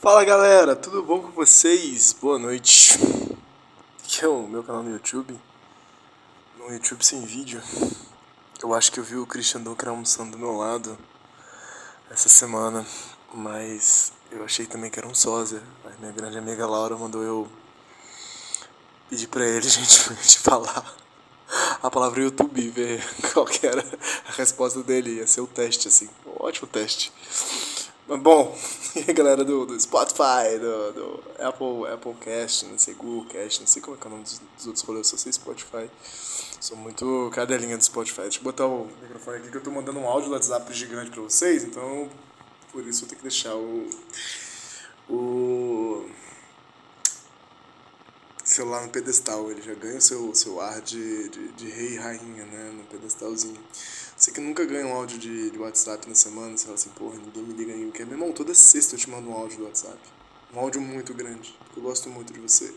Fala galera, tudo bom com vocês? Boa noite. Aqui é o meu canal no YouTube. No YouTube sem vídeo. Eu acho que eu vi o Christian Dunker almoçando do meu lado essa semana, mas eu achei também que era um sósia. A minha grande amiga Laura mandou eu pedir pra ele, gente falar a palavra YouTube ver qual que era a resposta dele. Ia ser o teste, assim. Um ótimo teste. Mas bom, e aí galera do, do Spotify, do, do Apple, Apple Cast, não sei, Google Cast, não sei como é que é o nome dos, dos outros rolês, só sei Spotify. Sou muito cadelinha do Spotify. Deixa eu botar o microfone aqui que eu tô mandando um áudio do WhatsApp gigante pra vocês, então por isso eu tenho que deixar o. o celular no pedestal, ele já ganha o seu, seu ar de, de, de rei e rainha, né, no pedestalzinho. Você que nunca ganha um áudio de, de WhatsApp na semana, você fala assim, porra, ninguém me liga, ninguém quer. Meu irmão, toda sexta eu te mando um áudio do WhatsApp. Um áudio muito grande, porque eu gosto muito de você.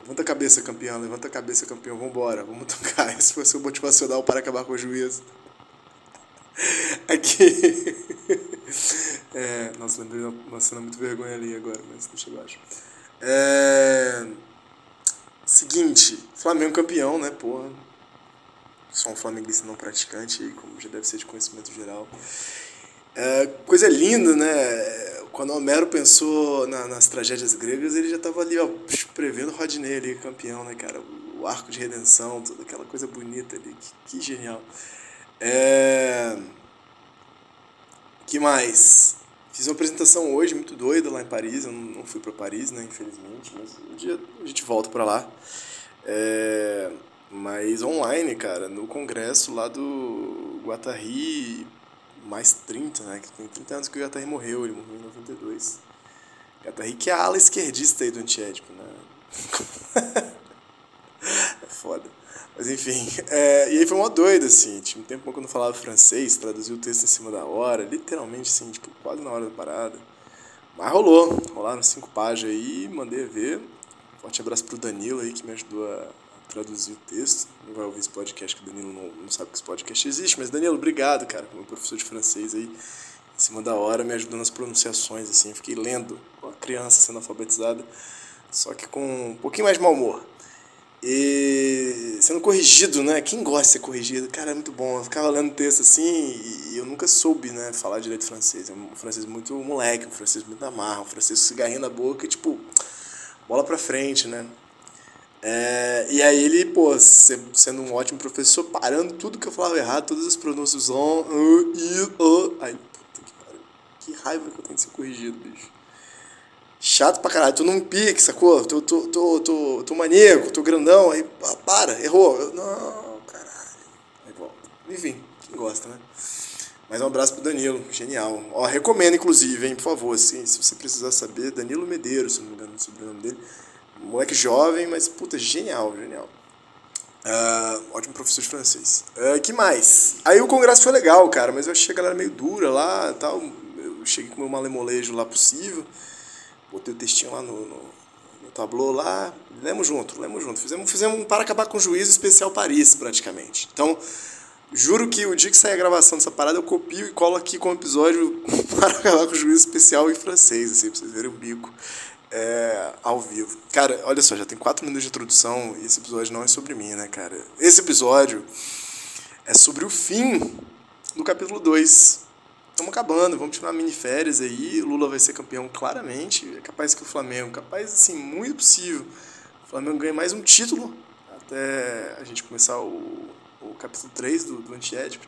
Levanta a cabeça, campeão, levanta a cabeça, campeão, vambora, vamos tocar. Esse foi o seu motivacional para acabar com o juízo. Aqui. É, nossa, lembrei uma cena muito vergonha ali agora, mas deixa eu acho. É. Seguinte, Flamengo campeão, né, porra. Sou um flamenguista não praticante, como já deve ser de conhecimento geral. É, coisa linda, né? Quando Homero pensou na, nas tragédias gregas, ele já estava ali, ó, prevendo Rodney ali, campeão, né, cara? O arco de redenção, toda aquela coisa bonita ali. Que, que genial. É... que mais? Fiz uma apresentação hoje muito doida lá em Paris. Eu não fui para Paris, né, infelizmente, mas um dia a gente volta para lá. É... Mas online, cara, no congresso lá do Guatari, mais 30, né? Que tem 30 anos que o Guatari morreu, ele morreu em 92. Guatari que é a ala esquerdista aí do antiético, né? foda. Mas enfim, é, e aí foi uma doida, assim. Tinha um tempo que eu não falava francês, traduzi o texto em cima da hora, literalmente, assim, tipo, quase na hora da parada. Mas rolou, rolaram cinco páginas aí, mandei ver. Forte abraço pro Danilo aí que me ajudou a traduzir o texto. Não vai ouvir esse podcast, que o Danilo não, não sabe que esse podcast existe. Mas, Danilo, obrigado, cara, como professor de francês aí, em cima da hora, me ajudou nas pronunciações, assim. Fiquei lendo, com a criança sendo alfabetizada, só que com um pouquinho mais de mau humor. E sendo corrigido, né? Quem gosta de ser corrigido? Cara, é muito bom. Eu ficava lendo texto assim e eu nunca soube, né, falar direito francês. É um francês muito moleque, um francês muito amarro, um francês com cigarrinho na boca tipo, bola pra frente, né? É, e aí ele, pô, sendo um ótimo professor, parando tudo que eu falava errado, todas as pronúncias on, uh, i, uh. Aí, puta que pariu. Que raiva que eu tenho de ser corrigido, bicho. Chato pra caralho. Tô num pique, sacou? Tô, tô, tô, tô, tô maníaco, tô grandão. Aí, para, errou. Eu, não, caralho. Aí volta. Enfim, quem gosta, né? Mais um abraço pro Danilo, genial. Ó, recomendo, inclusive, hein, por favor, assim, se você precisar saber, Danilo Medeiros, se não me engano, o sobrenome dele moleque jovem, mas puta, genial, genial. Uh, ótimo professor de francês. Uh, que mais? Aí o congresso foi legal, cara, mas eu achei a galera meio dura lá tal. Eu cheguei com o meu malemolejo lá possível. Botei o textinho lá no, no, no tablô lá. Lemos junto, lemos junto. Fizemos, fizemos um para acabar com o juízo especial Paris, praticamente. Então, juro que o dia que sair a gravação dessa parada, eu copio e colo aqui com o episódio para acabar com o juízo especial em francês, assim, pra vocês verem o bico é, ao vivo. Cara, olha só, já tem quatro minutos de introdução e esse episódio não é sobre mim, né, cara? Esse episódio é sobre o fim do capítulo 2. Estamos acabando, vamos tirar mini férias aí. Lula vai ser campeão claramente. É capaz que o Flamengo, capaz assim, muito possível. O Flamengo ganha mais um título até a gente começar o, o capítulo 3 do, do Antiédipo.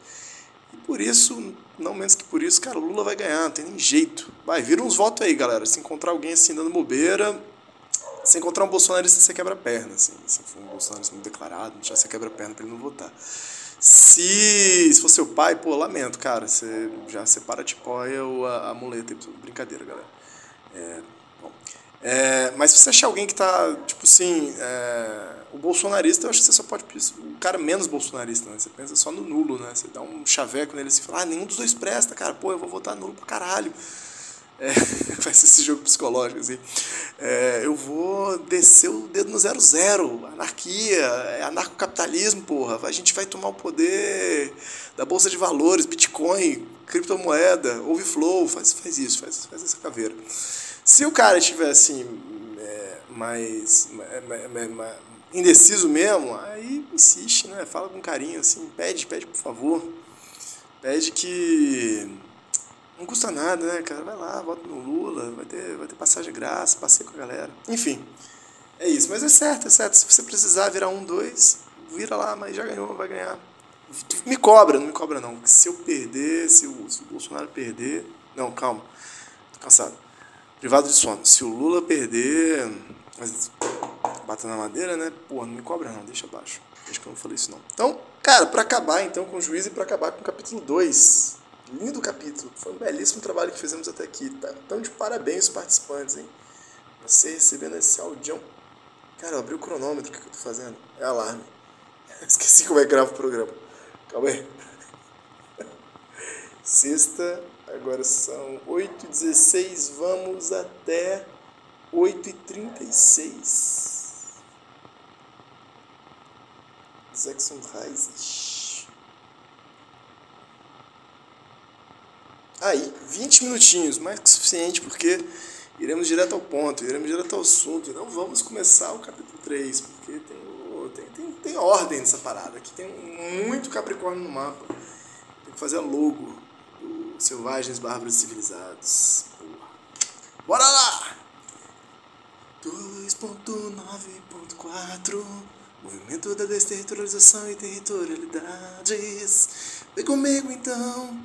E por isso, não menos que por isso, cara, o Lula vai ganhar, não tem nem jeito. Vai, vira uns votos aí, galera. Se encontrar alguém assim dando bobeira, se encontrar um bolsonarista, você quebra a perna, assim. Se for um bolsonarista muito declarado, já você quebra a perna pra ele não votar. Se, se for seu pai, pô, lamento, cara. Você já separa a tipóia ou a, a muleta. Brincadeira, galera. É. É, mas se você achar alguém que tá, tipo assim, é, o bolsonarista, eu acho que você só pode. O cara menos bolsonarista, né? Você pensa só no nulo, né? Você dá um chaveco nele assim e fala, ah, nenhum dos dois presta, cara. Pô, eu vou votar nulo pra caralho. É, faz esse jogo psicológico, assim. É, eu vou descer o dedo no zero zero, anarquia, é anarcocapitalismo, porra. A gente vai tomar o poder da Bolsa de Valores, Bitcoin, criptomoeda, Overflow, faz, faz isso, faz, faz essa caveira. Se o cara estiver assim, é, mais, mais, mais, indeciso mesmo, aí insiste, né? Fala com carinho, assim, pede, pede por favor. Pede que não custa nada, né, cara? Vai lá, vota no Lula, vai ter, vai ter passagem de graça, passeio com a galera. Enfim, é isso. Mas é certo, é certo. Se você precisar virar um, dois, vira lá, mas já ganhou, vai ganhar. Me cobra, não me cobra não. Se eu perder, se o, se o Bolsonaro perder. Não, calma. Tô cansado. Privado de sono. Se o Lula perder. Bata na madeira, né? Pô, não me cobra não, deixa abaixo. Acho que eu não falei isso não. Então, cara, para acabar então com o juiz e para acabar com o capítulo 2 lindo capítulo. Foi um belíssimo trabalho que fizemos até aqui. Tá? Então, de parabéns participantes, hein? Você recebendo esse audião. Cara, eu abri o cronômetro, o que, que eu tô fazendo? É alarme. Esqueci como é que grava o programa. Calma aí. Sexta, agora são 8h16, vamos até 8h36. Jackson Rises. Aí, 20 minutinhos, mais que suficiente, porque iremos direto ao ponto, iremos direto ao assunto, não vamos começar o capítulo 3, porque tem, tem, tem, tem ordem nessa parada, aqui tem muito Capricórnio no mapa. Tem que fazer a logo do Selvagens Bárbaros Civilizados. Bora lá! 2.9.4 Movimento da desterritorialização e territorialidades. Vem comigo então.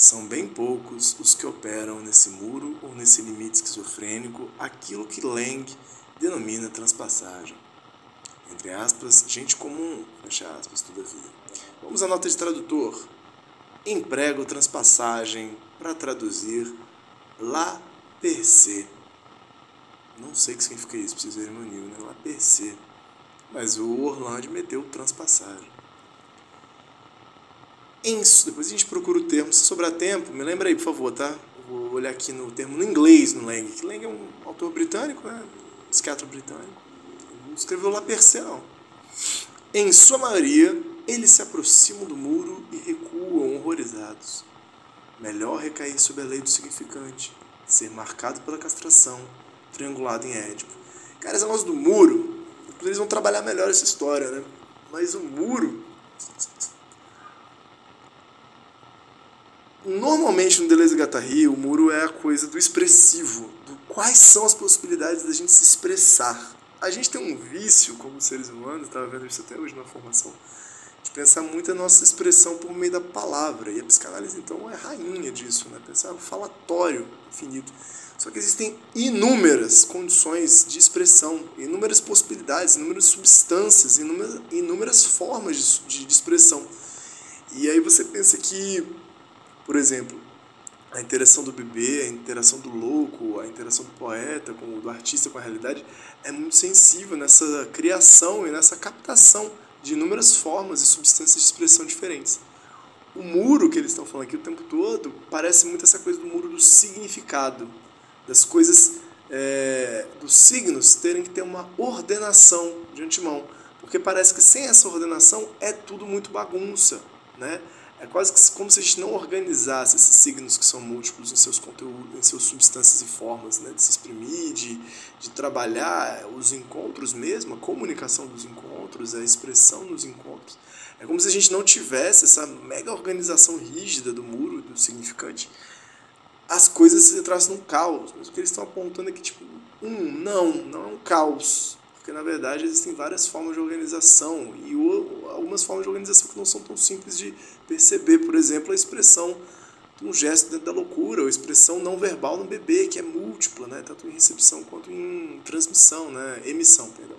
São bem poucos os que operam nesse muro ou nesse limite esquizofrênico aquilo que Lang denomina transpassagem. Entre aspas, gente comum, fecha aspas, todavia. Vamos à nota de tradutor. Emprego transpassagem para traduzir la per se. Não sei o que significa isso, preciso ver meu nível, né? La per se. Mas o Orlando meteu transpassagem. Em, depois a gente procura o termo. Se sobrar tempo, me lembra aí, por favor, tá? vou olhar aqui no termo no inglês, no Lang. Lang é um autor britânico, né? Psiquiatra britânico. Não escreveu lá per se, não. Em sua maioria, eles se aproximam do muro e recuam horrorizados. Melhor recair sob a lei do significante, ser marcado pela castração, triangulado em Édipo. Cara, esse negócio do muro, eles vão trabalhar melhor essa história, né? Mas o muro Normalmente no Deleuze e Guattari, o muro é a coisa do expressivo, do quais são as possibilidades da gente se expressar. A gente tem um vício como seres humanos, estava vendo isso até hoje na formação, de pensar muito a nossa expressão por meio da palavra. E a psicanálise, então, é rainha disso, né? pensar o falatório infinito. Só que existem inúmeras condições de expressão, inúmeras possibilidades, inúmeras substâncias, inúmeras, inúmeras formas de, de, de expressão. E aí você pensa que por exemplo, a interação do bebê, a interação do louco, a interação do poeta, com, do artista com a realidade, é muito sensível nessa criação e nessa captação de inúmeras formas e substâncias de expressão diferentes. O muro que eles estão falando aqui o tempo todo parece muito essa coisa do muro do significado, das coisas, é, dos signos terem que ter uma ordenação de antemão, porque parece que sem essa ordenação é tudo muito bagunça, né? É quase que como se a gente não organizasse esses signos que são múltiplos em seus conteúdos, em suas substâncias e formas, né? de se exprimir, de, de trabalhar os encontros mesmo, a comunicação dos encontros, a expressão nos encontros. É como se a gente não tivesse essa mega organização rígida do muro, do significante. As coisas se entrassem num caos. Mas o que eles estão apontando é que, tipo, um, não, não é um caos porque na verdade existem várias formas de organização e algumas formas de organização que não são tão simples de perceber. Por exemplo, a expressão um gesto dentro da loucura, ou expressão não verbal no bebê, que é múltipla, né? tanto em recepção quanto em transmissão, né? emissão. Perdão.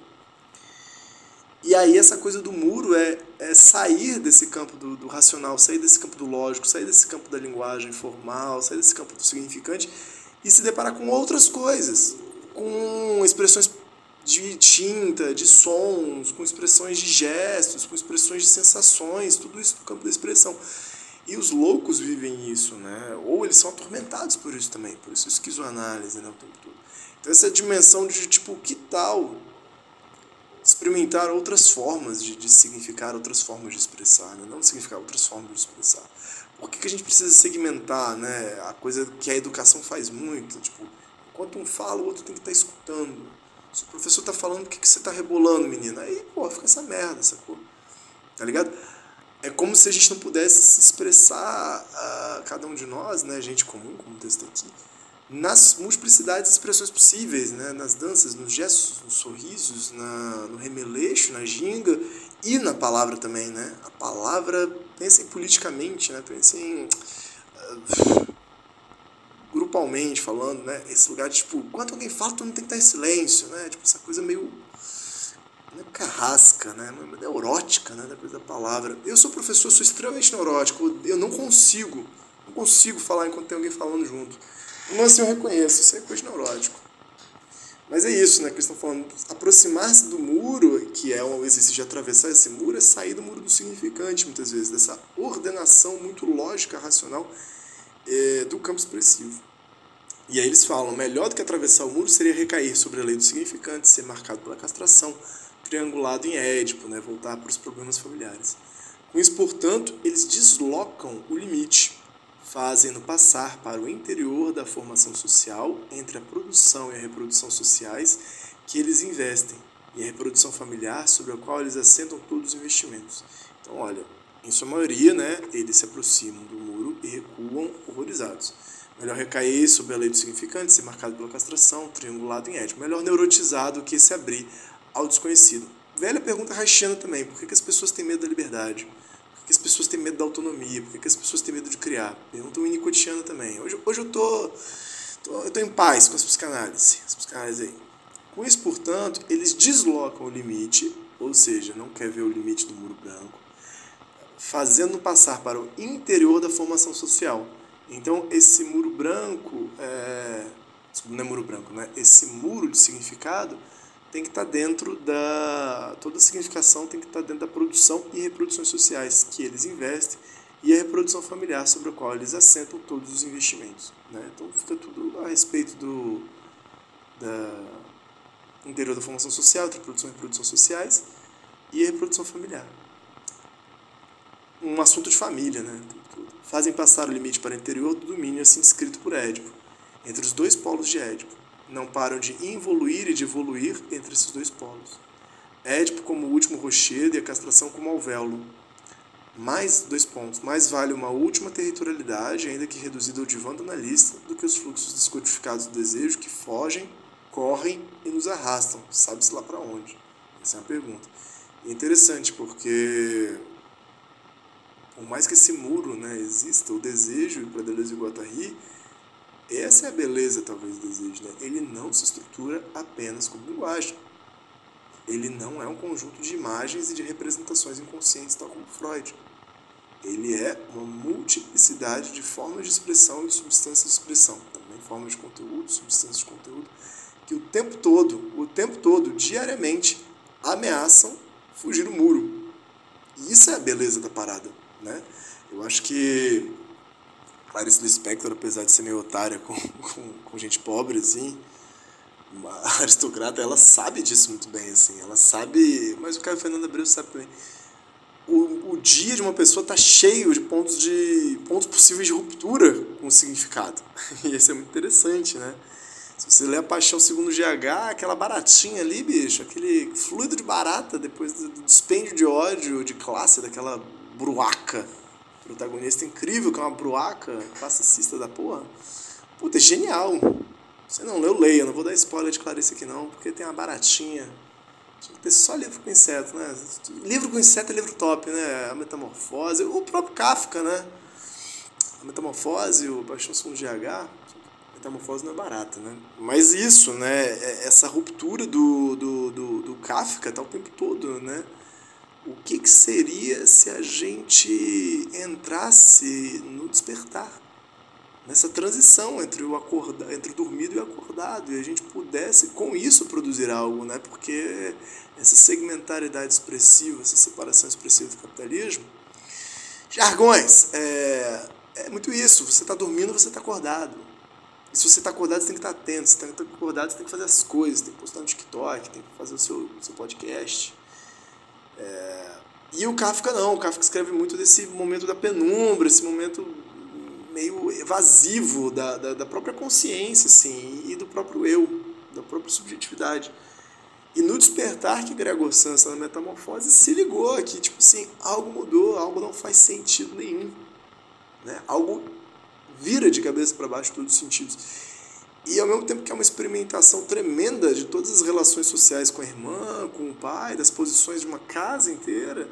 E aí essa coisa do muro é, é sair desse campo do, do, racional, sair desse campo do lógico, sair desse campo da linguagem formal, sair desse campo do significante e se deparar com outras coisas, com expressões de tinta, de sons, com expressões de gestos, com expressões de sensações, tudo isso no campo da expressão. E os loucos vivem isso, né? Ou eles são atormentados por isso também, por isso esquizoanálise, né, o tempo todo. Então essa dimensão de tipo, que tal experimentar outras formas de, de significar, outras formas de expressar, né? não significar outras formas de expressar. Por que, que a gente precisa segmentar, né? A coisa que a educação faz muito, tipo, enquanto um fala, o outro tem que estar tá escutando. Se o professor está falando, o que, que você está rebolando, menina? Aí, pô, fica essa merda, sacou? Tá ligado? É como se a gente não pudesse se expressar, uh, cada um de nós, né, gente comum, como o texto aqui, nas multiplicidades de expressões possíveis, né? nas danças, nos gestos, nos sorrisos, na, no remeleixo, na ginga e na palavra também. Né? A palavra, pensem politicamente, né? pensem uh, grupalmente falando, né? esse lugar de tipo, quando alguém fala, todo mundo tem que estar em silêncio, né? tipo, essa coisa meio não é carrasca, né? Neurótica, né? Da coisa da palavra. Eu sou professor, sou extremamente neurótico. Eu não consigo, não consigo falar enquanto tem alguém falando junto. Mas assim eu reconheço, isso é coisa neurótico. Mas é isso, né, que eles estão falando. Aproximar-se do muro, que é o exercício de atravessar esse muro, é sair do muro do significante, muitas vezes, dessa ordenação muito lógica, racional é, do campo expressivo. E aí eles falam, melhor do que atravessar o muro seria recair sobre a lei do significante, ser marcado pela castração, triangulado em Édipo, né, voltar para os problemas familiares. Com isso, portanto, eles deslocam o limite fazendo passar para o interior da formação social entre a produção e a reprodução sociais que eles investem e a reprodução familiar sobre a qual eles assentam todos os investimentos. Então, olha, em sua maioria, né, eles se aproximam do muro e recuam horrorizados. Melhor recair sobre a lei do significante, ser marcado pela castração, triangulado em ético. Melhor neurotizado que se abrir ao desconhecido. Velha pergunta rachiana também, por que, que as pessoas têm medo da liberdade? que as pessoas têm medo da autonomia? Por que, que as pessoas têm medo de criar? Pergunta Winnicottiana também. Hoje, hoje eu tô, tô, eu tô em paz com as psicanálises, as psicanálises aí. Com isso, portanto, eles deslocam o limite, ou seja, não quer ver o limite do muro branco, fazendo passar para o interior da formação social. Então, esse muro branco, é... não é muro branco, né? Esse muro de significado tem que estar tá dentro da. toda a significação tem que estar tá dentro da produção e reproduções sociais que eles investem e a reprodução familiar sobre a qual eles assentam todos os investimentos. Né? Então fica tudo a respeito do da interior da formação social, entre produção e reprodução sociais e a reprodução familiar. Um assunto de família, né? Fazem passar o limite para o interior do domínio assim descrito por Édipo, entre os dois polos de Édipo não param de involuir e de evoluir entre esses dois polos. Édipo como o último rochedo e a castração como alvéolo. Mais dois pontos. Mais vale uma última territorialidade, ainda que reduzida ao divã do analista, do que os fluxos descodificados do desejo que fogem, correm e nos arrastam. Sabe-se lá para onde? Essa é a pergunta. E é interessante porque por mais que esse muro né, exista, o desejo para Deleuze e Guattari essa é a beleza, talvez, do desejo. Né? Ele não se estrutura apenas como linguagem. Ele não é um conjunto de imagens e de representações inconscientes, tal como Freud. Ele é uma multiplicidade de formas de expressão e substâncias de expressão, também formas de conteúdo, substâncias de conteúdo, que o tempo todo, o tempo todo, diariamente, ameaçam fugir do muro. E isso é a beleza da parada, né? Eu acho que Clarice Lispector, apesar de ser meio otária com, com, com gente pobre, assim, uma aristocrata, ela sabe disso muito bem, assim, ela sabe, mas o Caio Fernando Abreu sabe também. O, o dia de uma pessoa tá cheio de pontos de pontos possíveis de ruptura com o significado. E isso é muito interessante, né? Se você ler a Paixão segundo GH, aquela baratinha ali, bicho, aquele fluido de barata depois do dispêndio de ódio, de classe, daquela bruaca protagonista incrível, que é uma bruaca, classicista da porra. Puta, é genial. Você não leu, leia. Não vou dar spoiler de Clarice aqui não, porque tem uma baratinha. Tinha que ter só livro com inseto, né? Livro com inseto é livro top, né? A Metamorfose, o próprio Kafka, né? A Metamorfose, o Paixão Segundo GH. metamorfose não é barata, né? Mas isso, né? É, essa ruptura do, do, do, do Kafka tá o tempo todo, né? O que, que seria se a gente entrasse no despertar? Nessa transição entre o, acorda, entre o dormido e o acordado, e a gente pudesse, com isso, produzir algo, né? Porque essa segmentaridade expressiva, essa separação expressiva do capitalismo, jargões, é, é muito isso. Você está dormindo, você está acordado. E se você está acordado, você tem que estar tá atento. Se está acordado, você tem que fazer as coisas. Tem que postar no TikTok, tem que fazer o seu, seu podcast. É... E o Kafka não. O Kafka escreve muito desse momento da penumbra, esse momento meio evasivo da, da, da própria consciência assim, e do próprio eu, da própria subjetividade. E no despertar que Gregor Samsa na metamorfose se ligou que, tipo assim, algo mudou, algo não faz sentido nenhum. Né? Algo vira de cabeça para baixo todos os sentidos. E ao mesmo tempo que é uma experimentação tremenda de todas as relações sociais com a irmã, com o pai, das posições de uma casa inteira,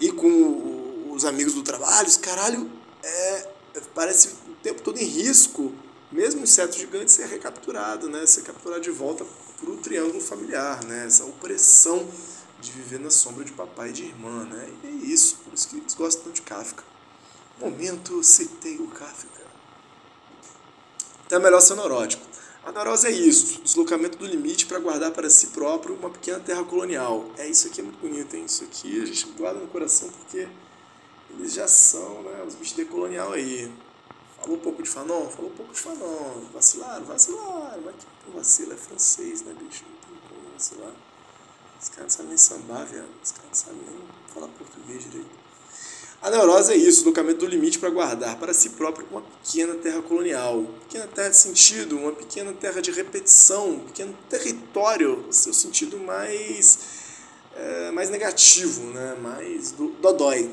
e com os amigos do trabalho, os caralho, é, parece o tempo todo em risco, mesmo inseto gigante ser recapturado, né? ser capturado de volta para o triângulo familiar, né? essa opressão de viver na sombra de papai e de irmã. Né? E é isso, por isso que eles gostam tanto de Kafka. Momento citei o Kafka. Então é melhor ser neurótico. A neurose é isso, deslocamento do limite para guardar para si próprio uma pequena terra colonial. É isso aqui é muito bonito, hein? Isso aqui a gente guarda no coração porque eles já são, né? Os bichos decolonial aí. Falou um pouco de Fanon? Falou um pouco de Fanon. Vacilaram? Vacilaram. Mas que vacila é francês, né, bicho? Não tem como vacilar. Os caras não sabem nem sambar, viado. Os caras não sabem nem falar português direito. A neurose é isso, deslocamento do limite para guardar para si próprio uma pequena terra colonial, pequena terra de sentido, uma pequena terra de repetição, um pequeno território, no seu sentido mais, é, mais negativo, né? mais do, dodói.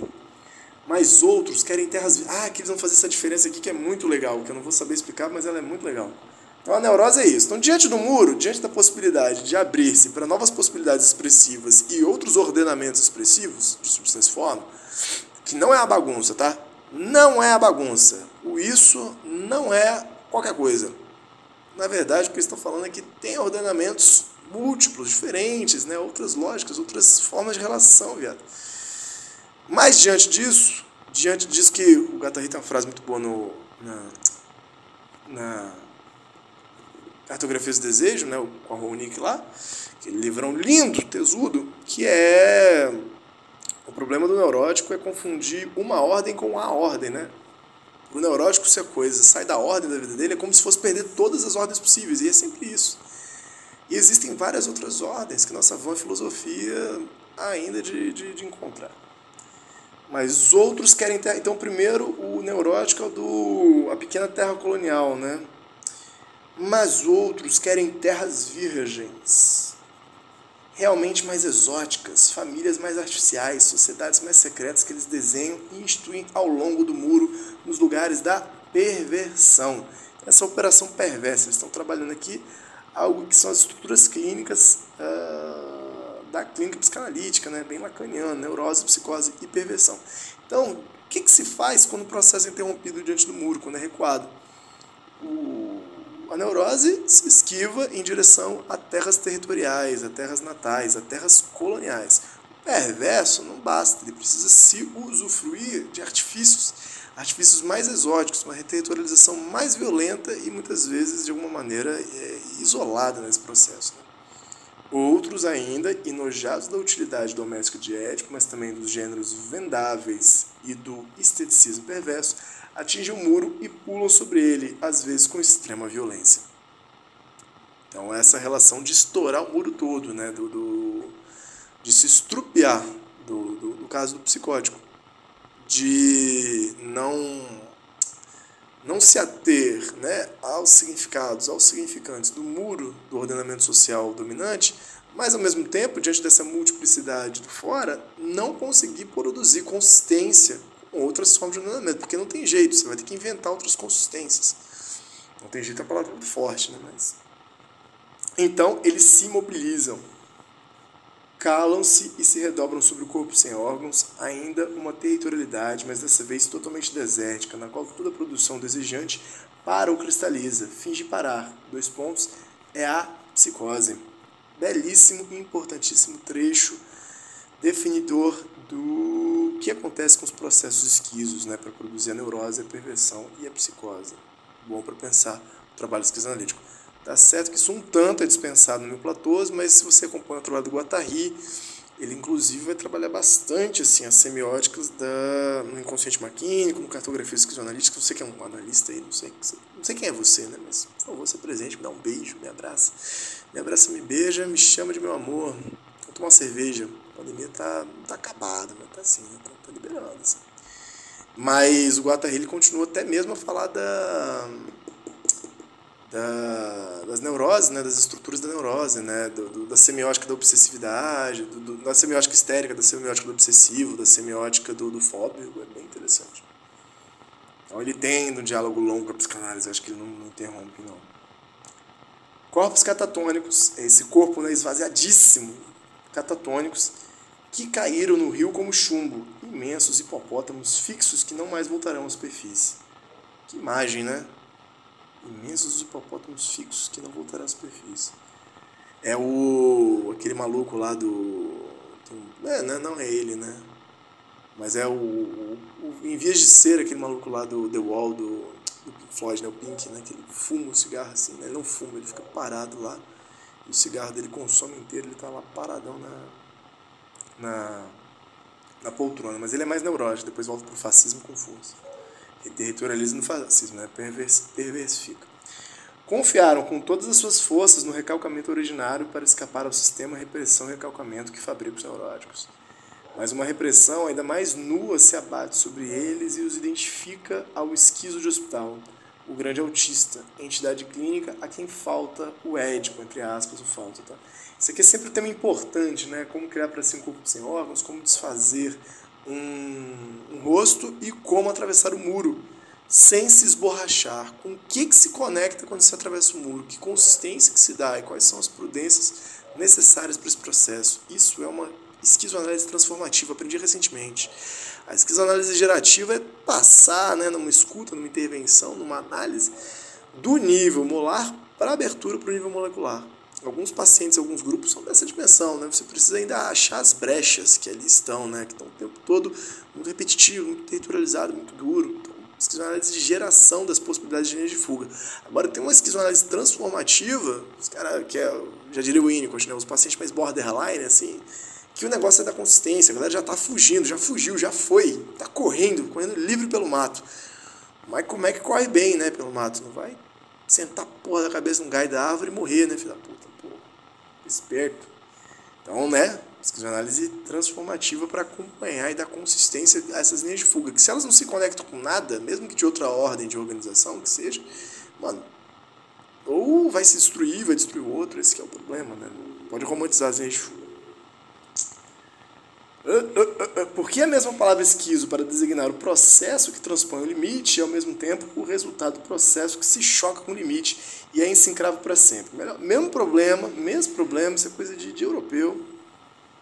Mas outros querem terras. Ah, que eles vão fazer essa diferença aqui que é muito legal, que eu não vou saber explicar, mas ela é muito legal. Então a neurose é isso. Então, diante do muro, diante da possibilidade de abrir-se para novas possibilidades expressivas e outros ordenamentos expressivos de substância e forma, que não é a bagunça, tá? Não é a bagunça. O isso não é qualquer coisa. Na verdade, o que eles estão falando é que tem ordenamentos múltiplos, diferentes, né? outras lógicas, outras formas de relação, viado. Mas diante disso, diante disso que o Gattari tem uma frase muito boa no, na, na Cartografia do Desejo, né? com a Ronick lá, aquele livrão lindo, tesudo, que é o problema do neurótico é confundir uma ordem com a ordem, né? O neurótico, se a coisa sai da ordem da vida dele, é como se fosse perder todas as ordens possíveis, e é sempre isso. E existem várias outras ordens que nossa vã filosofia ainda de, de, de encontrar. Mas outros querem ter. Então, primeiro, o neurótico é do a pequena terra colonial, né? Mas outros querem terras virgens realmente mais exóticas, famílias mais artificiais, sociedades mais secretas que eles desenham e instruem ao longo do muro nos lugares da perversão. Essa operação perversa, eles estão trabalhando aqui algo que são as estruturas clínicas uh, da clínica psicanalítica, né? bem lacaniana, neurose, psicose e perversão. Então, o que, que se faz quando o processo é interrompido diante do muro, quando é recuado? O a neurose se esquiva em direção a terras territoriais, a terras natais, a terras coloniais. O perverso não basta, ele precisa se usufruir de artifícios, artifícios mais exóticos, uma territorialização mais violenta e muitas vezes de alguma maneira é, isolada nesse processo. Né? Outros ainda, enojados da utilidade doméstica de ético, mas também dos gêneros vendáveis e do esteticismo perverso, atingem o muro e pulam sobre ele, às vezes com extrema violência. Então, essa relação de estourar o muro todo, né, do, do de se estrupiar, do, do, do caso do psicótico, de não não se ater né, aos significados, aos significantes do muro do ordenamento social dominante, mas ao mesmo tempo, diante dessa multiplicidade do fora, não conseguir produzir consistência outras formas de ordenamento, porque não tem jeito, você vai ter que inventar outras consistências. Não tem jeito, a palavra é muito forte, né? Mas... Então, eles se mobilizam. Calam-se e se redobram sobre o corpo sem órgãos, ainda uma territorialidade, mas dessa vez totalmente desértica, na qual toda produção desejante para ou cristaliza, finge parar. Dois pontos é a psicose. Belíssimo e importantíssimo trecho definidor do que acontece com os processos esquisos, né, para produzir a neurose, a perversão e a psicose. Bom para pensar o trabalho esquizoanalítico. Tá certo que isso um tanto é dispensado no meu platôs, mas se você acompanha o trabalho do Guattari, ele inclusive vai trabalhar bastante assim as semióticas da no inconsciente maquínico, no cartografia esquizoanalítica. Você que é um analista aí, não sei, não sei quem é você, né? Mas por favor, se presente, me dá um beijo, me abraça. Me abraça, me beija, me chama de meu amor. Vou tomar uma cerveja. A pandemia tá, tá acabada, mas tá assim, tá, tá liberando. Assim. Mas o Guattari ele continua até mesmo a falar da da, das neuroses, né, das estruturas da neurose, né, do, do, da semiótica da obsessividade, do, da semiótica histérica, da semiótica do obsessivo, da semiótica do, do fóbico, é bem interessante. Então ele tem um diálogo longo com a psicanálise, acho que ele não, não interrompe, não. Corpos catatônicos, esse corpo né, esvaziadíssimo, catatônicos, que caíram no rio como chumbo, imensos hipopótamos fixos que não mais voltarão à superfície. Que imagem, né? Imensos hipopótamos fixos que não voltarão à superfície. É o aquele maluco lá do. É, não, não é ele, né? Mas é o, o, o, Em vez de ser aquele maluco lá do The Wall, do, do Pink Floyd, né? O Pink, né? Que ele fuma o cigarro assim, né? Ele não fuma, ele fica parado lá. E o cigarro dele consome inteiro, ele tá lá paradão na. na, na poltrona. Mas ele é mais neurótico, depois volta pro fascismo com força e territorialismo no fascismo, né? Pervers, perversifica. Confiaram com todas as suas forças no recalcamento originário para escapar ao sistema repressão e recalcamento que fabrica os neuróticos. Mas uma repressão ainda mais nua se abate sobre eles e os identifica ao esquizo de hospital, o grande autista, entidade clínica a quem falta o édipo, entre aspas, o falta. Tá? Isso aqui é sempre um tema importante, né? Como criar para si um corpo sem órgãos, como desfazer um, um rosto e como atravessar o muro sem se esborrachar. Com o que, que se conecta quando se atravessa o muro? Que consistência que se dá e quais são as prudências necessárias para esse processo? Isso é uma esquizoanálise transformativa, aprendi recentemente. A esquizoanálise gerativa é passar né, numa escuta, numa intervenção, numa análise do nível molar para abertura para o nível molecular alguns pacientes, alguns grupos são dessa dimensão, né? Você precisa ainda achar as brechas que ali estão, né? Que estão o tempo todo muito repetitivo, muito territorializado, muito duro. Então, esquizoanálise de geração das possibilidades de de fuga. Agora, tem uma esquizoanálise transformativa, os caras, que é, já diria o Winnicott, né? Os pacientes mais borderline, assim, que o negócio é da consistência, a galera já está fugindo, já fugiu, já foi, está correndo, correndo livre pelo mato. Mas como é que corre bem, né, pelo mato? Não vai sentar porra da cabeça num galho da árvore e morrer, né, filho da puta? Esperto. Então, né, análise transformativa para acompanhar e dar consistência a essas linhas de fuga, que se elas não se conectam com nada, mesmo que de outra ordem de organização que seja, mano, ou vai se destruir, vai destruir o outro, esse é o problema, né? Não pode romantizar as linhas de fuga. Por que a mesma palavra esquizo para designar o processo que transpõe o limite e, ao mesmo tempo, o resultado do processo que se choca com o limite e é encrava para sempre? Mesmo problema, mesmo problema, isso é coisa de, de europeu.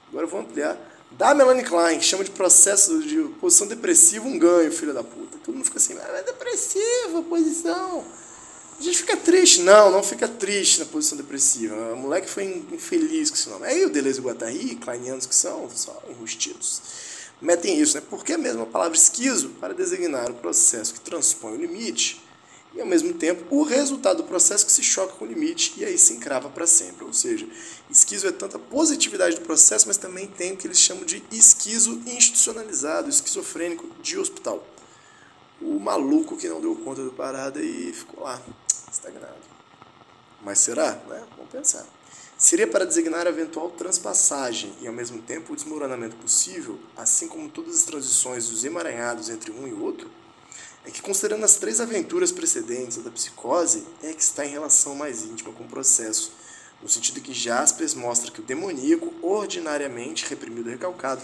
Agora eu vou ampliar. Da Melanie Klein, que chama de processo de posição depressiva um ganho, filho da puta. Todo mundo fica assim, ah, é depressiva posição. A gente fica triste. Não, não fica triste na posição depressiva. O moleque foi infeliz com esse nome. Aí o Deleuze e o Guattari, kleinianos que são, só enrustidos, metem isso, né? Porque a mesma palavra esquizo para designar o processo que transpõe o limite e, ao mesmo tempo, o resultado do processo que se choca com o limite e aí se encrava para sempre. Ou seja, esquizo é tanta positividade do processo, mas também tem o que eles chamam de esquizo institucionalizado, esquizofrênico de hospital. O maluco que não deu conta do parada e ficou lá estagnado. Mas será? Né? Vamos pensar. Seria para designar a eventual transpassagem e, ao mesmo tempo, o desmoronamento possível, assim como todas as transições dos emaranhados entre um e outro? É que, considerando as três aventuras precedentes da psicose, é que está em relação mais íntima com o processo, no sentido que Jaspers mostra que o demoníaco, ordinariamente reprimido e recalcado,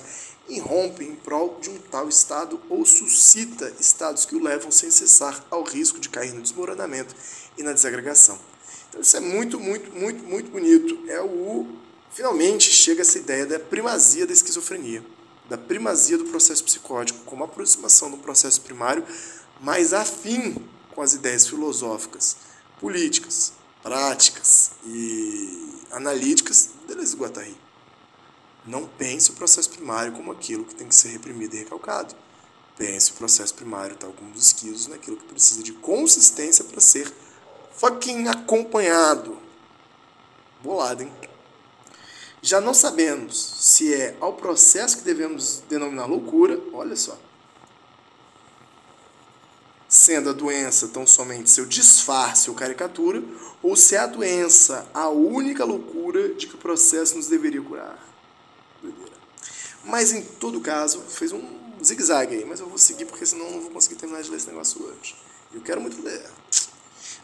irrompe em prol de um tal estado ou suscita estados que o levam sem cessar ao risco de cair no desmoronamento e na desagregação. Então isso é muito, muito, muito, muito bonito. É o finalmente chega essa ideia da primazia da esquizofrenia, da primazia do processo psicótico como aproximação do processo primário mais afim com as ideias filosóficas, políticas, práticas e analíticas de Deleuze e Guattari. Não pense o processo primário como aquilo que tem que ser reprimido e recalcado. Pense o processo primário, tal como os esquisos, naquilo que precisa de consistência para ser fucking acompanhado. Bolado, hein? Já não sabemos se é ao processo que devemos denominar loucura, olha só, sendo a doença tão somente seu disfarce ou caricatura, ou se é a doença a única loucura de que o processo nos deveria curar. Mas em todo caso, fez um zigue-zague aí, mas eu vou seguir porque senão não vou conseguir terminar de ler esse negócio hoje. Eu quero muito ler.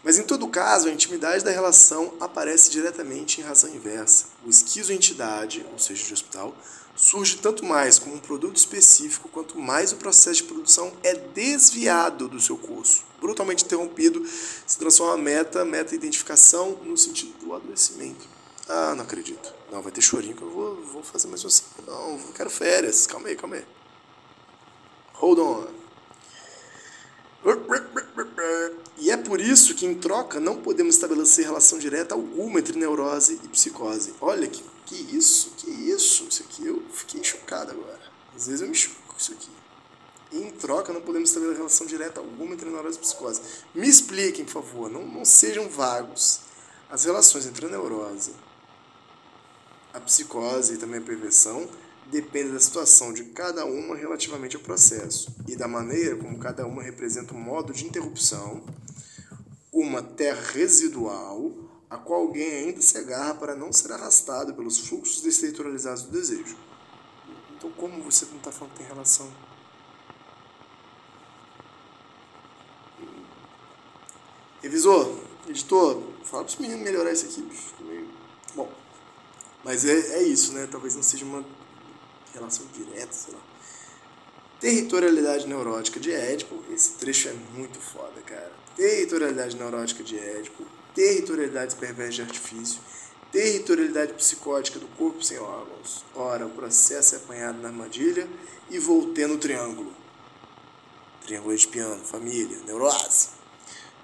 Mas em todo caso, a intimidade da relação aparece diretamente em razão inversa. O esquizo-entidade, ou seja, de hospital, surge tanto mais como um produto específico quanto mais o processo de produção é desviado do seu curso. Brutalmente interrompido, se transforma meta, meta-identificação no sentido do adoecimento. Ah, não acredito. Não, vai ter chorinho que eu vou, vou fazer mais assim. Não, eu quero férias. Calma aí, calma aí. Hold on. E é por isso que, em troca, não podemos estabelecer relação direta alguma entre neurose e psicose. Olha que, que isso, que isso. Isso aqui eu fiquei chocado agora. Às vezes eu me choco com isso aqui. Em troca, não podemos estabelecer relação direta alguma entre neurose e psicose. Me expliquem, por favor. Não, não sejam vagos. As relações entre a neurose a psicose e também a perversão depende da situação de cada uma relativamente ao processo e da maneira como cada uma representa um modo de interrupção, uma terra residual a qual alguém ainda se agarra para não ser arrastado pelos fluxos desterritorializados do desejo. Então, como você não está falando que tem relação? Revisor, editor, fala para os meninos melhorar isso aqui. Bom. Mas é, é isso, né? Talvez não seja uma relação direta, sei lá. Territorialidade neurótica de Édipo. Esse trecho é muito foda, cara. Territorialidade neurótica de Édipo. Territorialidade perversa de artifício. Territorialidade psicótica do corpo sem órgãos. Ora, o processo é apanhado na armadilha e voltei no triângulo. Triângulo de piano, família, neurose.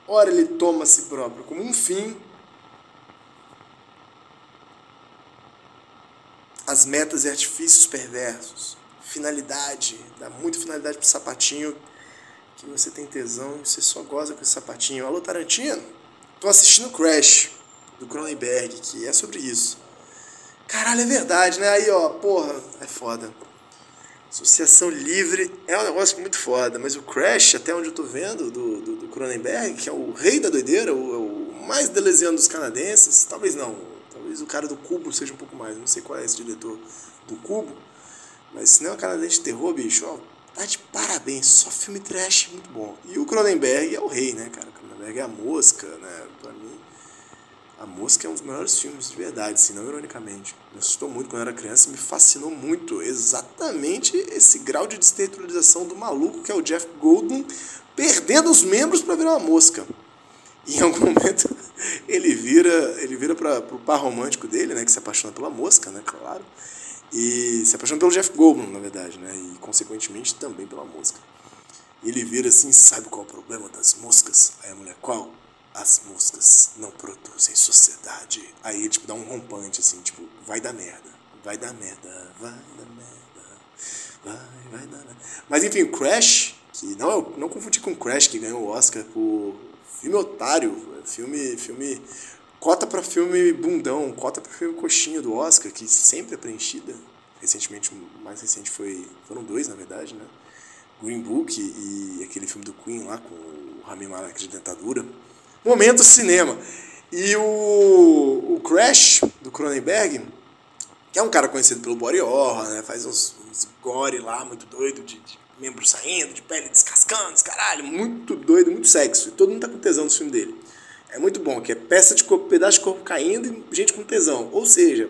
Ora, ele toma a si próprio como um fim as metas e artifícios perversos. Finalidade, dá muita finalidade pro sapatinho que você tem tesão e você só goza com esse sapatinho. Alô, Tarantino? Tô assistindo Crash, do Cronenberg, que é sobre isso. Caralho, é verdade, né? Aí, ó, porra, é foda. Associação livre é um negócio muito foda, mas o Crash, até onde eu tô vendo, do, do, do Cronenberg, que é o rei da doideira, o, o mais delesiano dos canadenses, talvez não, Talvez o cara do Cubo seja um pouco mais. Não sei qual é esse diretor do Cubo. Mas se não é um canadense de terror, bicho, ó, tá de parabéns. Só filme trash muito bom. E o Cronenberg é o rei, né, cara? O Cronenberg é a mosca, né? Pra mim, a mosca é um dos melhores filmes de verdade, assim, não ironicamente. Me assustou muito quando eu era criança e me fascinou muito. Exatamente esse grau de desterritorialização do maluco que é o Jeff Goldblum perdendo os membros para virar uma mosca. Em algum momento ele vira, ele vira para o par romântico dele, né, que se apaixona pela mosca, né, claro, e se apaixona pelo Jeff Goldblum, na verdade, né, e consequentemente também pela mosca. Ele vira assim, sabe qual é o problema das moscas? Aí a mulher, qual? As moscas não produzem sociedade. Aí ele tipo, dá um rompante, assim, tipo, vai dar merda, vai dar merda, vai dar merda, vai, vai dar merda. Mas enfim, o Crash, que não, não confundir com Crash, que ganhou o Oscar por filme otário, Filme, filme cota para filme bundão, cota para filme coxinha do Oscar, que sempre é preenchida. Recentemente, mais recente foi, foram dois, na verdade, né? Green Book e aquele filme do Queen lá com o Rami Malek de dentadura. Momento cinema. E o, o Crash, do Cronenberg, que é um cara conhecido pelo body horror, né? Faz uns, uns gore lá, muito doido, de, de membros saindo, de pele descascando, caralho, muito doido, muito sexo. E todo mundo tá com tesão no filme dele. É muito bom, que é peça de corpo, pedaço de corpo caindo e gente com tesão. Ou seja,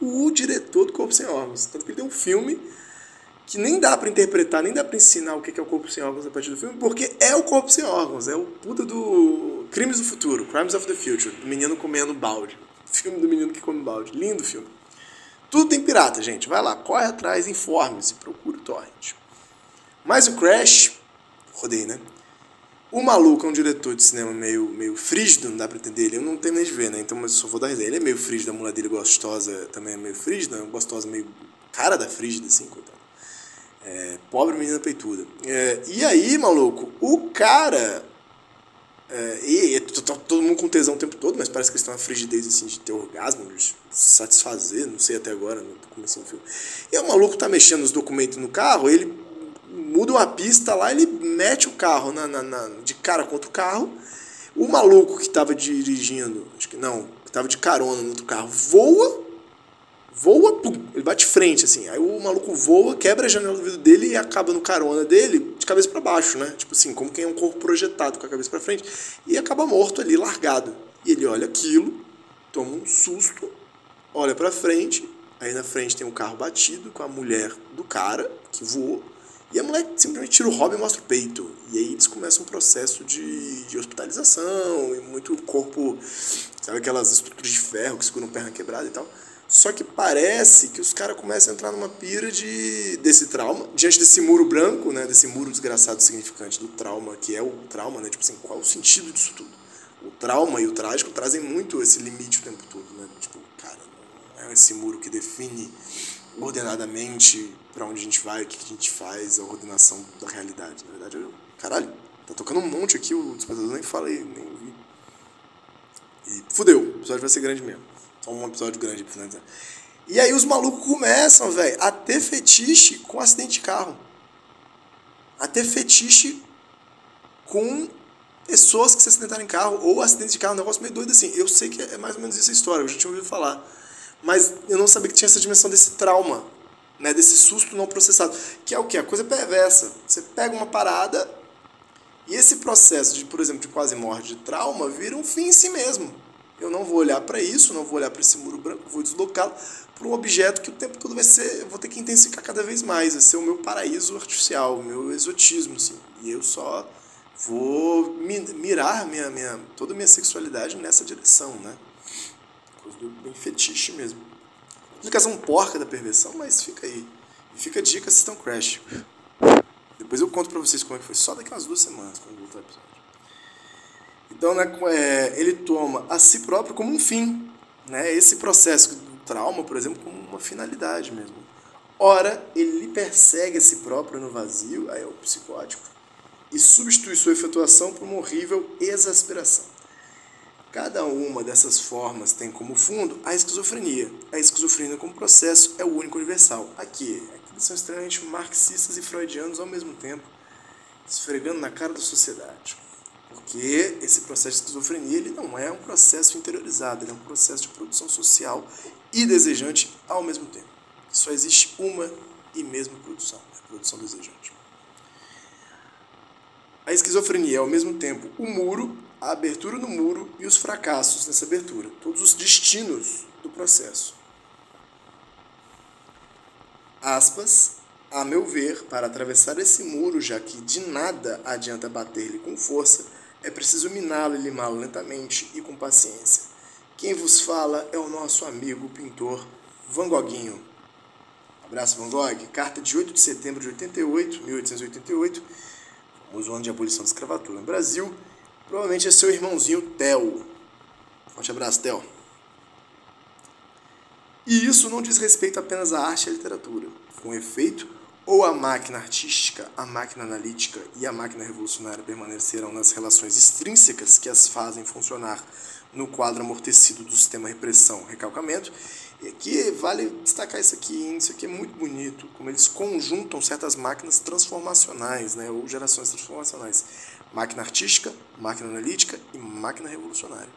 o diretor do Corpo Sem Órgãos. Tanto que ele tem um filme que nem dá para interpretar, nem dá para ensinar o que é o Corpo Sem Órgãos a partir do filme, porque é o Corpo Sem Órgãos. É o puta do Crimes do Futuro, Crimes of the Future, do menino comendo balde. Filme do menino que come balde. Lindo filme. Tudo tem pirata, gente. Vai lá, corre atrás, informe-se, procure o torrent. Mas o Crash, rodei, né? O maluco é um diretor de cinema meio, meio frígido, não dá pra entender ele. Eu não terminei de ver, né? Então, mas só vou dar ideia. Ele é meio frígido, a mulher dele gostosa também é meio frígida, gostosa meio cara da frígida, assim, coitado. É, pobre menina peituda. É, e aí, maluco, o cara. É, e, e tá todo mundo com tesão o tempo todo, mas parece que eles estão na frigidez assim, de ter orgasmo, de satisfazer, não sei até agora, no começo do filme. E o maluco tá mexendo nos documentos no carro, ele muda uma pista lá, ele mete o carro na, na, na de cara contra o carro. O maluco que estava dirigindo, acho que não, que estava de carona no outro carro, voa voa, pum, ele bate frente, assim. Aí o maluco voa, quebra a janela do vidro dele e acaba no carona dele de cabeça para baixo, né? Tipo assim, como quem é um corpo projetado com a cabeça para frente. E acaba morto ali, largado. E ele olha aquilo, toma um susto, olha para frente, aí na frente tem um carro batido com a mulher do cara que voou. E a mulher simplesmente tira o hobby e mostra o peito. E aí eles começam um processo de, de hospitalização e muito corpo, sabe aquelas estruturas de ferro que seguram perna quebrada e tal. Só que parece que os caras começam a entrar numa pira de, desse trauma, diante desse muro branco, né, desse muro desgraçado significante do trauma, que é o trauma, né, tipo assim, qual é o sentido disso tudo? O trauma e o trágico trazem muito esse limite o tempo todo, né? Tipo, cara, não é esse muro que define ordenadamente para onde a gente vai, o que a gente faz, a ordenação da realidade. Na verdade, eu, caralho, tá tocando um monte aqui, o despertador nem falei, nem vi. E fudeu, o episódio vai ser grande mesmo. Só um episódio grande pra. E aí os malucos começam, velho, a ter fetiche com acidente de carro. A ter fetiche com pessoas que se acidentaram em carro ou acidente de carro, um negócio meio doido assim. Eu sei que é mais ou menos essa história, eu já tinha ouvido falar. Mas eu não sabia que tinha essa dimensão desse trauma, né, desse susto não processado. Que é o que? A coisa perversa. Você pega uma parada e esse processo de, por exemplo, de quase morte de trauma vira um fim em si mesmo. Eu não vou olhar para isso, não vou olhar para esse muro branco, vou deslocá-lo para um objeto que o tempo todo vai ser, eu vou ter que intensificar cada vez mais, vai ser o meu paraíso artificial, o meu exotismo, assim. E eu só vou mirar minha, minha, toda a minha sexualidade nessa direção, né? Coisa do bem fetiche mesmo. Aplicação porca da perversão, mas fica aí. E fica a dica, assistam Crash. Depois eu conto pra vocês como é que foi, só daqui umas duas semanas, quando voltar o episódio. Então, né, é, ele toma a si próprio como um fim. Né? Esse processo do trauma, por exemplo, como uma finalidade mesmo. Ora, ele persegue a si próprio no vazio, aí é o psicótico, e substitui sua efetuação por uma horrível exasperação. Cada uma dessas formas tem como fundo a esquizofrenia. A esquizofrenia como processo é o único universal. Aqui, aqui são extremamente marxistas e freudianos ao mesmo tempo, esfregando na cara da sociedade. Porque esse processo de esquizofrenia ele não é um processo interiorizado, ele é um processo de produção social e desejante ao mesmo tempo. Só existe uma e mesma produção, a produção desejante. A esquizofrenia é ao mesmo tempo o muro, a abertura no muro e os fracassos nessa abertura, todos os destinos do processo. Aspas, a meu ver, para atravessar esse muro, já que de nada adianta bater-lhe com força, é preciso miná-lo e limá-lo lentamente e com paciência. Quem vos fala é o nosso amigo pintor Van Goguinho. Abraço, Van Gogh. Carta de 8 de setembro de 88, 1888, famoso ano de abolição da escravatura no Brasil. Provavelmente é seu irmãozinho Theo. Forte abraço, Theo. E isso não diz respeito apenas à arte e à literatura. Com efeito, ou a máquina artística, a máquina analítica e a máquina revolucionária permanecerão nas relações extrínsecas que as fazem funcionar no quadro amortecido do sistema repressão-recalcamento. E aqui vale destacar isso aqui, isso aqui é muito bonito, como eles conjuntam certas máquinas transformacionais, né, ou gerações transformacionais. Máquina artística, máquina analítica e máquina revolucionária.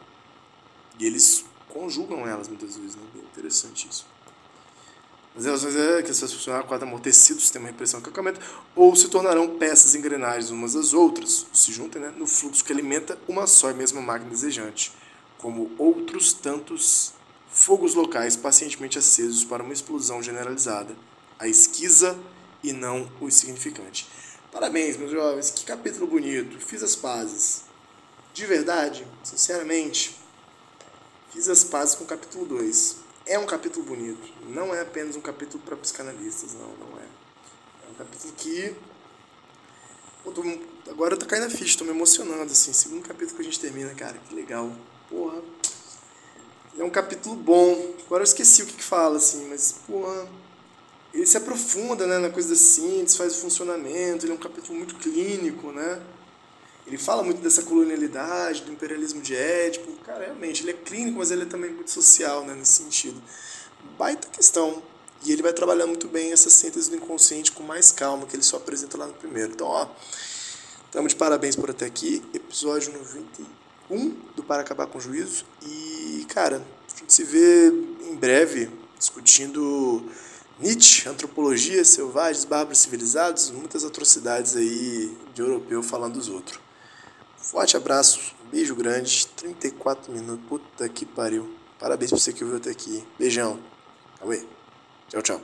E eles conjugam elas muitas vezes, né? Bem interessante isso. As relações é que essas funcionarão quadro amortecido, sistema de repressão e acalcamento, ou se tornarão peças engrenagens umas das outras, se juntem né, no fluxo que alimenta uma só e mesma máquina desejante, como outros tantos fogos locais pacientemente acesos para uma explosão generalizada, a esquiza e não o insignificante. Parabéns, meus jovens, que capítulo bonito, fiz as pazes. De verdade, sinceramente, fiz as pazes com o capítulo 2 é um capítulo bonito. Não é apenas um capítulo para psicanalistas, não, não é. É um capítulo que. Pô, tô, agora tá caindo a ficha, tô me emocionando, assim. Segundo capítulo que a gente termina, cara, que legal. Porra. É um capítulo bom. Agora eu esqueci o que, que fala, assim, mas, porra. Ele se aprofunda né, na coisa da síntese, faz o funcionamento, ele é um capítulo muito clínico, né? Ele fala muito dessa colonialidade, do imperialismo de Édipo. Cara, realmente, ele é clínico, mas ele é também muito social, né, nesse sentido. Baita questão. E ele vai trabalhar muito bem essa síntese do inconsciente com mais calma, que ele só apresenta lá no primeiro. Então, ó, estamos de parabéns por até aqui. Episódio 91 do Para Acabar com Juízo. E, cara, a gente se vê em breve discutindo Nietzsche, antropologia, selvagens, bárbaros civilizados, muitas atrocidades aí de europeu falando dos outros. Forte abraço, beijo grande, 34 minutos, puta que pariu. Parabéns pra você que ouviu até aqui. Beijão. Cauê. Tchau, tchau.